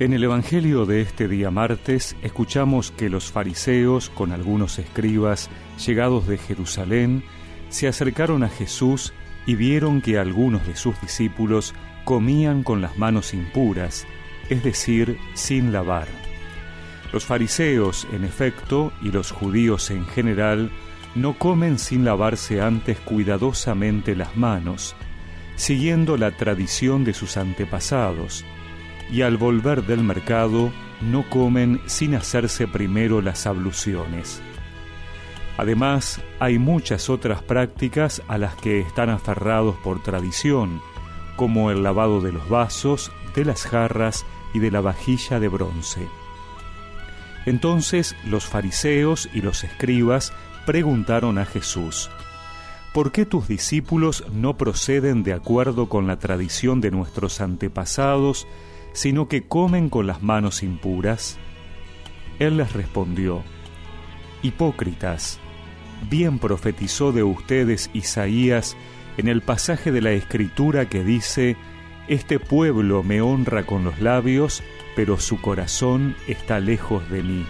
En el Evangelio de este día martes escuchamos que los fariseos, con algunos escribas llegados de Jerusalén, se acercaron a Jesús y vieron que algunos de sus discípulos comían con las manos impuras, es decir, sin lavar. Los fariseos, en efecto, y los judíos en general, no comen sin lavarse antes cuidadosamente las manos, siguiendo la tradición de sus antepasados, y al volver del mercado no comen sin hacerse primero las abluciones. Además, hay muchas otras prácticas a las que están aferrados por tradición, como el lavado de los vasos, de las jarras y de la vajilla de bronce. Entonces los fariseos y los escribas preguntaron a Jesús, ¿por qué tus discípulos no proceden de acuerdo con la tradición de nuestros antepasados, sino que comen con las manos impuras? Él les respondió, Hipócritas, bien profetizó de ustedes Isaías en el pasaje de la Escritura que dice, Este pueblo me honra con los labios, pero su corazón está lejos de mí.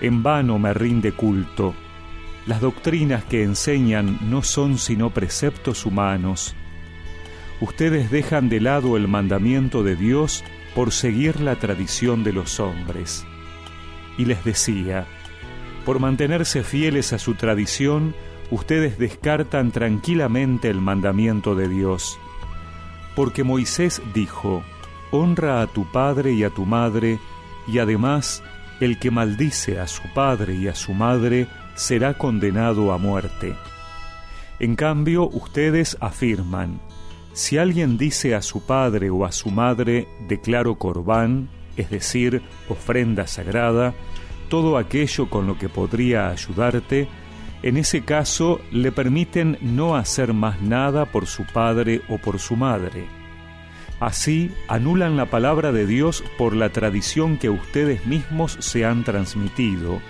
En vano me rinde culto. Las doctrinas que enseñan no son sino preceptos humanos ustedes dejan de lado el mandamiento de Dios por seguir la tradición de los hombres. Y les decía, por mantenerse fieles a su tradición, ustedes descartan tranquilamente el mandamiento de Dios. Porque Moisés dijo, honra a tu padre y a tu madre, y además el que maldice a su padre y a su madre será condenado a muerte. En cambio, ustedes afirman, si alguien dice a su padre o a su madre, declaro corbán, es decir, ofrenda sagrada, todo aquello con lo que podría ayudarte, en ese caso le permiten no hacer más nada por su padre o por su madre. Así anulan la palabra de Dios por la tradición que ustedes mismos se han transmitido,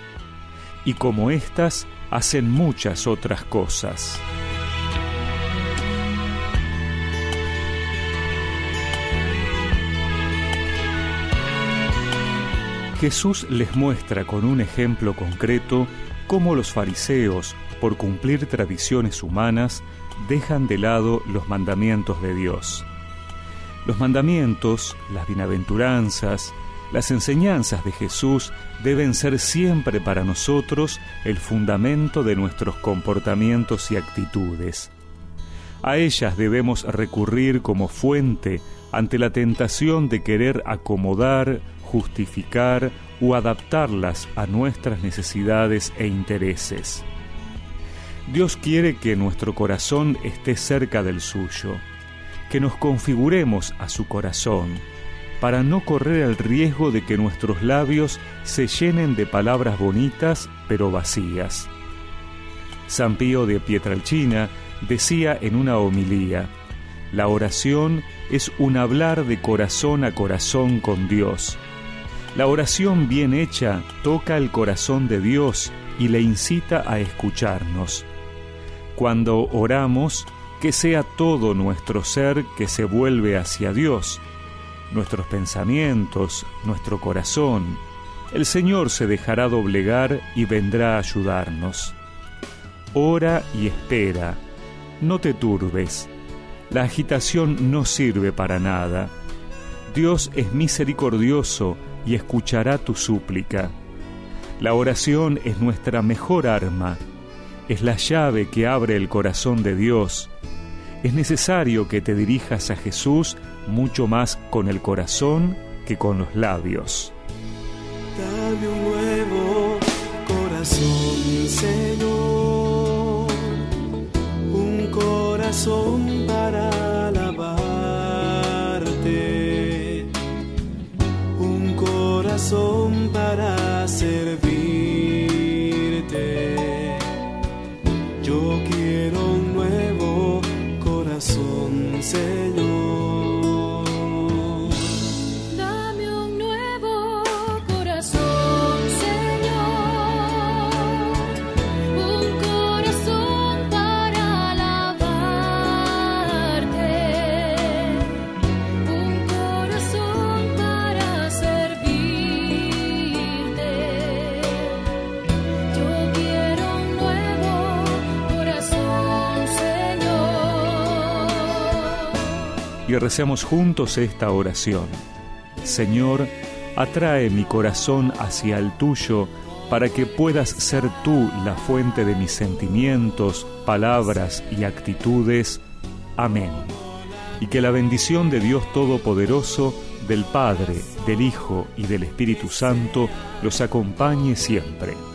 y como éstas hacen muchas otras cosas. Jesús les muestra con un ejemplo concreto cómo los fariseos, por cumplir tradiciones humanas, dejan de lado los mandamientos de Dios. Los mandamientos, las bienaventuranzas, las enseñanzas de Jesús deben ser siempre para nosotros el fundamento de nuestros comportamientos y actitudes. A ellas debemos recurrir como fuente ante la tentación de querer acomodar, justificar o adaptarlas a nuestras necesidades e intereses. Dios quiere que nuestro corazón esté cerca del suyo, que nos configuremos a su corazón, para no correr el riesgo de que nuestros labios se llenen de palabras bonitas pero vacías. San Pío de Pietralcina decía en una homilía, la oración es un hablar de corazón a corazón con Dios, la oración bien hecha toca el corazón de Dios y le incita a escucharnos. Cuando oramos, que sea todo nuestro ser que se vuelve hacia Dios, nuestros pensamientos, nuestro corazón. El Señor se dejará doblegar y vendrá a ayudarnos. Ora y espera, no te turbes. La agitación no sirve para nada. Dios es misericordioso y escuchará tu súplica. La oración es nuestra mejor arma, es la llave que abre el corazón de Dios. Es necesario que te dirijas a Jesús mucho más con el corazón que con los labios. Dame un nuevo corazón, Señor, un corazón para un nuevo corazón, Señor. Y recemos juntos esta oración. Señor, atrae mi corazón hacia el tuyo para que puedas ser tú la fuente de mis sentimientos, palabras y actitudes. Amén. Y que la bendición de Dios Todopoderoso, del Padre, del Hijo y del Espíritu Santo los acompañe siempre